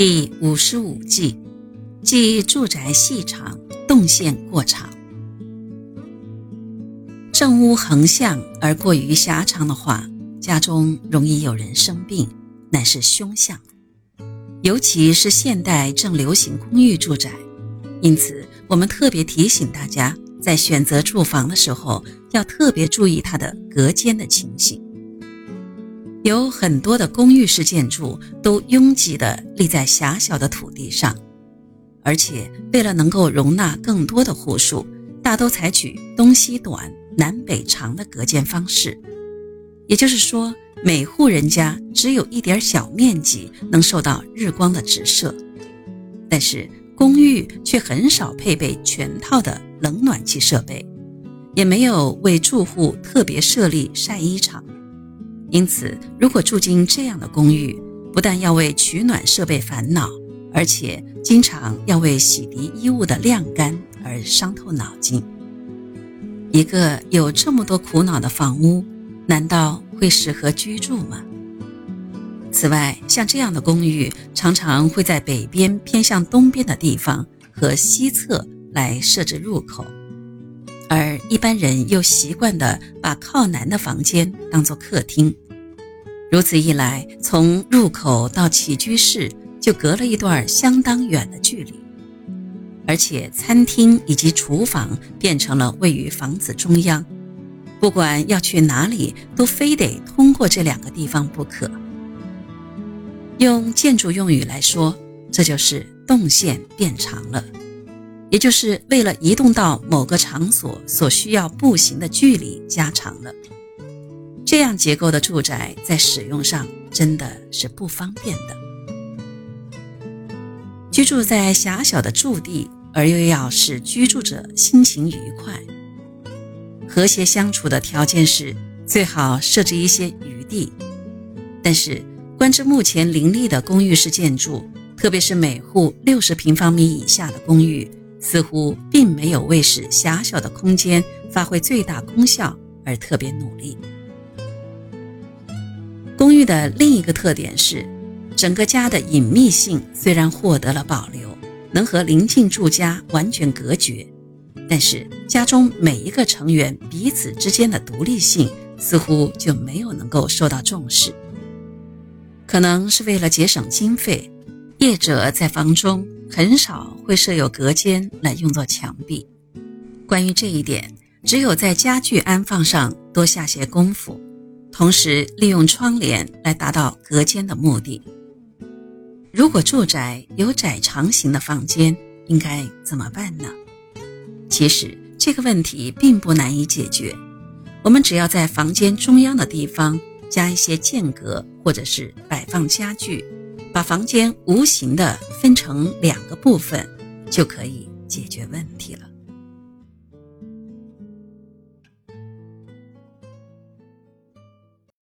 第五十五计，即住宅细长，动线过长。正屋横向而过于狭长的话，家中容易有人生病，乃是凶相。尤其是现代正流行公寓住宅，因此我们特别提醒大家，在选择住房的时候，要特别注意它的隔间的情形。有很多的公寓式建筑都拥挤地立在狭小的土地上，而且为了能够容纳更多的户数，大都采取东西短、南北长的隔间方式。也就是说，每户人家只有一点小面积能受到日光的直射，但是公寓却很少配备全套的冷暖气设备，也没有为住户特别设立晒衣场。因此，如果住进这样的公寓，不但要为取暖设备烦恼，而且经常要为洗涤衣物的晾干而伤透脑筋。一个有这么多苦恼的房屋，难道会适合居住吗？此外，像这样的公寓常常会在北边偏向东边的地方和西侧来设置入口，而一般人又习惯的把靠南的房间当做客厅。如此一来，从入口到起居室就隔了一段相当远的距离，而且餐厅以及厨房变成了位于房子中央，不管要去哪里，都非得通过这两个地方不可。用建筑用语来说，这就是动线变长了，也就是为了移动到某个场所所需要步行的距离加长了。这样结构的住宅在使用上真的是不方便的。居住在狭小的住地，而又要使居住者心情愉快、和谐相处的条件是最好设置一些余地。但是，观之目前林立的公寓式建筑，特别是每户六十平方米以下的公寓，似乎并没有为使狭小的空间发挥最大功效而特别努力。公寓的另一个特点是，整个家的隐秘性虽然获得了保留，能和邻近住家完全隔绝，但是家中每一个成员彼此之间的独立性似乎就没有能够受到重视。可能是为了节省经费，业者在房中很少会设有隔间来用作墙壁。关于这一点，只有在家具安放上多下些功夫。同时利用窗帘来达到隔间的目的。如果住宅有窄长型的房间，应该怎么办呢？其实这个问题并不难以解决。我们只要在房间中央的地方加一些间隔，或者是摆放家具，把房间无形的分成两个部分，就可以解决问题了。